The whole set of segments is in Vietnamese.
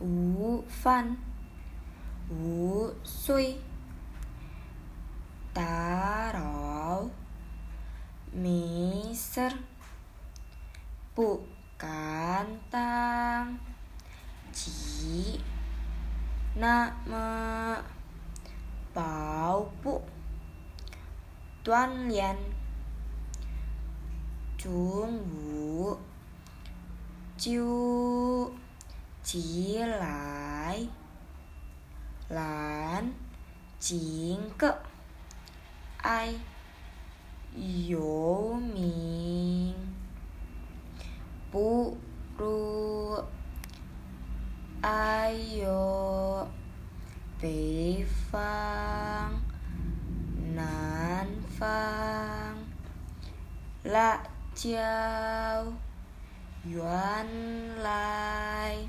Wu Fan. Wu Sui. Miser Bukan Tang. Ci Nama. Bau Bu Tuan Lian. Chung Wu. Chiu chỉ lại, lán chín cỡ. Ai? Yếu mình. Bú ru. Ai yếu? Bế phang. Nán phang. Lạ chiao yuan lai.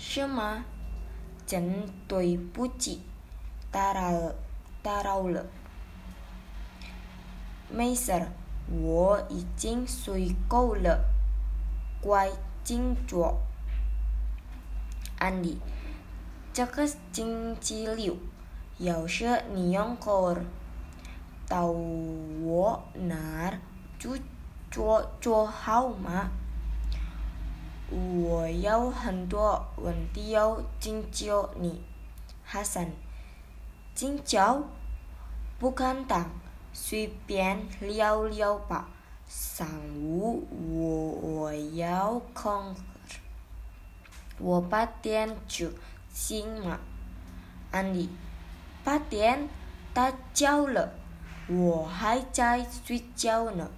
是吗？真对不起，打扰了，打扰了。没事儿，我已经睡够了，乖，静坐。安迪，这个星期六，要是你用空，到我那儿就坐坐好吗？我有很多问题要请教你，哈森。请教？不敢当，随便聊聊吧。上午我我要空，我八点就醒嘛。安迪，八点打叫了，我还在睡觉呢。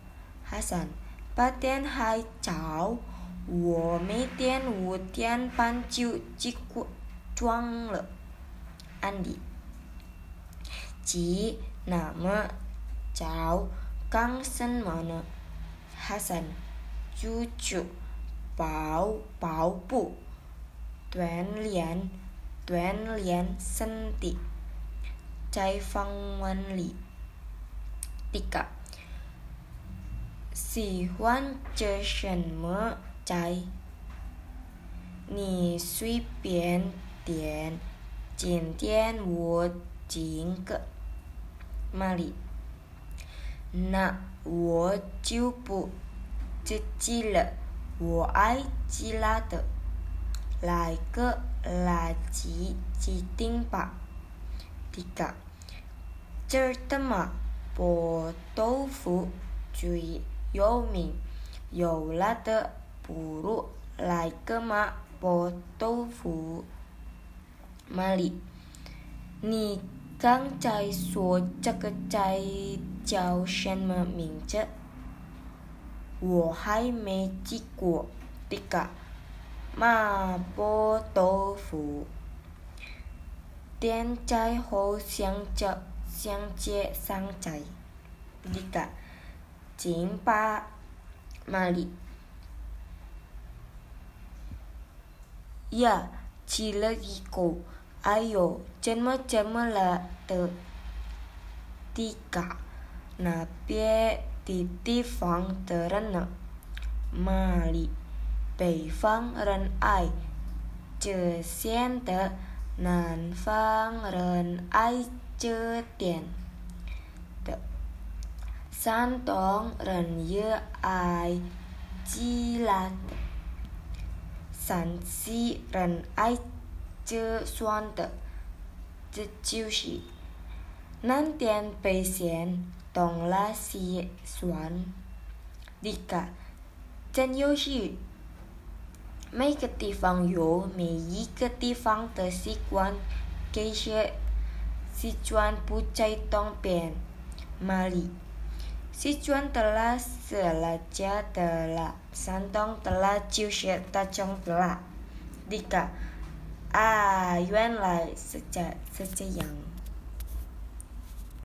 哈森，八点还早。我每天五点半就起床了。安迪，chỉ là mà cháu căng sinh mà nè. Hassan, chú chú, bảo bảo bù, tuyển liền, tuyển liền sinh tị, chạy phong nguyên lý. Tiga, 喜欢这什么？在，你随便点，今天我请客，玛丽，那我就不吃鸡了，我爱吃辣的，来个辣鸡鸡丁吧，第个，这儿的嘛，薄豆腐最有名，有辣的。buruk lai kemak botol fu, mali. Ni kang chai suo chắc chai chào shen mà mình chứ wo hai mê chi của tất cả mà bố tô phụ tiền chai hồ xiang chợ xiang chia sang chai tất cả chính ba mali. Ya, Chilegico. Ayo, cenme-cenme la te tika. Na pie titi fang de Mali, Ma bei fang ren ai. Zhe xian nan fang ren ai zhe dian. De san tong ren ye ai ji. sanksi ren ai je suan de je jiu shi nan tian bei xian dong la si suan dika zhen you shi 每个地方有每一个地方的习惯，这些习惯不再动变。马里。Si Sichuan telah, Selaja telah, Santong telah, Jiuxue Dachong telah. Dika, ah, 原来是这是这样。